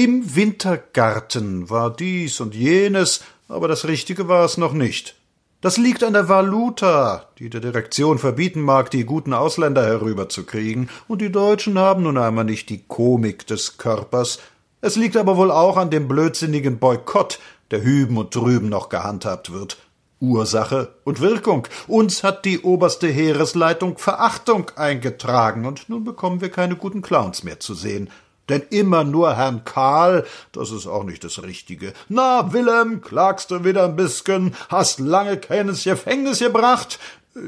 Im Wintergarten war dies und jenes, aber das Richtige war es noch nicht. Das liegt an der Valuta, die der Direktion verbieten mag, die guten Ausländer herüberzukriegen, und die Deutschen haben nun einmal nicht die Komik des Körpers. Es liegt aber wohl auch an dem blödsinnigen Boykott, der hüben und drüben noch gehandhabt wird. Ursache und Wirkung. Uns hat die oberste Heeresleitung Verachtung eingetragen, und nun bekommen wir keine guten Clowns mehr zu sehen. Denn immer nur Herrn Karl, das ist auch nicht das Richtige. Na, Willem, klagst du wieder ein bisschen, hast lange keines Gefängnis gebracht?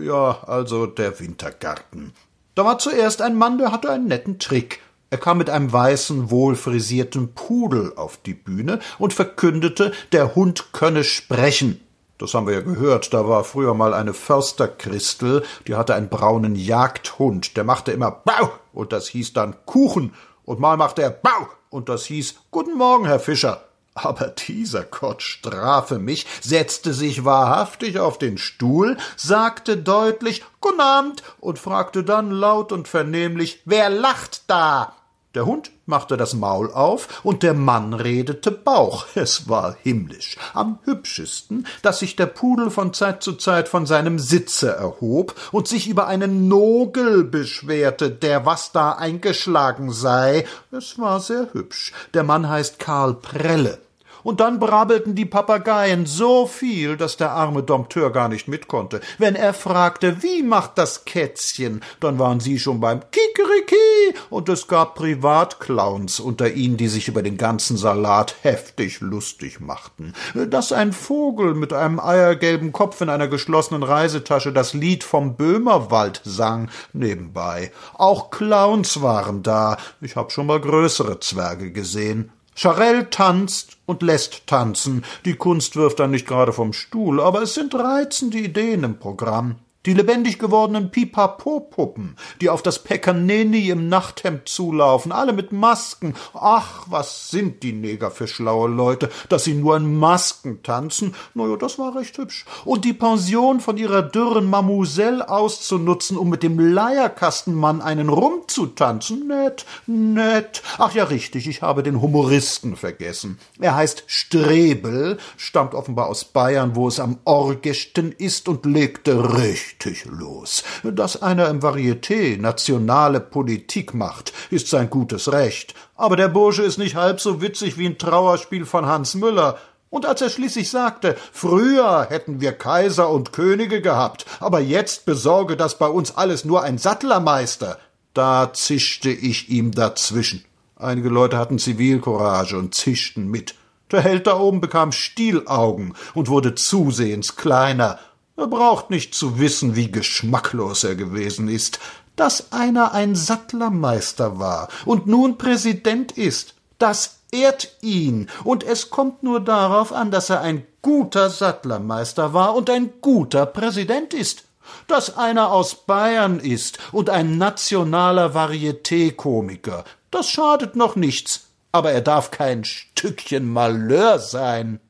Ja, also der Wintergarten. Da war zuerst ein Mann, der hatte einen netten Trick. Er kam mit einem weißen, wohlfrisierten Pudel auf die Bühne und verkündete, der Hund könne sprechen. Das haben wir ja gehört. Da war früher mal eine Försterchristel, die hatte einen braunen Jagdhund. Der machte immer Bau und das hieß dann Kuchen und mal machte er Bau, und das hieß Guten Morgen, Herr Fischer. Aber dieser Gott strafe mich, setzte sich wahrhaftig auf den Stuhl, sagte deutlich Guten Abend und fragte dann laut und vernehmlich Wer lacht da? Der Hund machte das Maul auf, und der Mann redete Bauch. Es war himmlisch. Am hübschesten, dass sich der Pudel von Zeit zu Zeit von seinem Sitze erhob und sich über einen Nogel beschwerte, der was da eingeschlagen sei. Es war sehr hübsch. Der Mann heißt Karl Prelle und dann brabbelten die Papageien so viel, dass der arme Dompteur gar nicht mit konnte. Wenn er fragte, wie macht das Kätzchen, dann waren sie schon beim Kikeriki, und es gab Privatclowns unter ihnen, die sich über den ganzen Salat heftig lustig machten. Dass ein Vogel mit einem eiergelben Kopf in einer geschlossenen Reisetasche das Lied vom Böhmerwald sang, nebenbei. Auch Clowns waren da. Ich hab schon mal größere Zwerge gesehen. Charell tanzt und lässt tanzen. Die Kunst wirft dann nicht gerade vom Stuhl, aber es sind reizende Ideen im Programm. Die lebendig gewordenen Pipapo-Puppen, die auf das Pekaneni im Nachthemd zulaufen, alle mit Masken. Ach, was sind die Neger für schlaue Leute, dass sie nur in Masken tanzen. Na ja, das war recht hübsch. Und die Pension von ihrer dürren Mamousselle auszunutzen, um mit dem Leierkastenmann einen Rum zu tanzen. Nett, nett. Ach ja, richtig, ich habe den Humoristen vergessen. Er heißt Strebel, stammt offenbar aus Bayern, wo es am orgesten ist und legte richtig richtig los. Dass einer im Varieté nationale Politik macht, ist sein gutes Recht. Aber der Bursche ist nicht halb so witzig wie ein Trauerspiel von Hans Müller. Und als er schließlich sagte, früher hätten wir Kaiser und Könige gehabt, aber jetzt besorge das bei uns alles nur ein Sattlermeister, da zischte ich ihm dazwischen. Einige Leute hatten Zivilcourage und zischten mit. Der Held da oben bekam Stielaugen und wurde zusehends kleiner er braucht nicht zu wissen, wie geschmacklos er gewesen ist. Dass einer ein Sattlermeister war und nun Präsident ist, das ehrt ihn, und es kommt nur darauf an, dass er ein guter Sattlermeister war und ein guter Präsident ist. Dass einer aus Bayern ist und ein nationaler Varieté-Komiker, das schadet noch nichts, aber er darf kein Stückchen Malheur sein.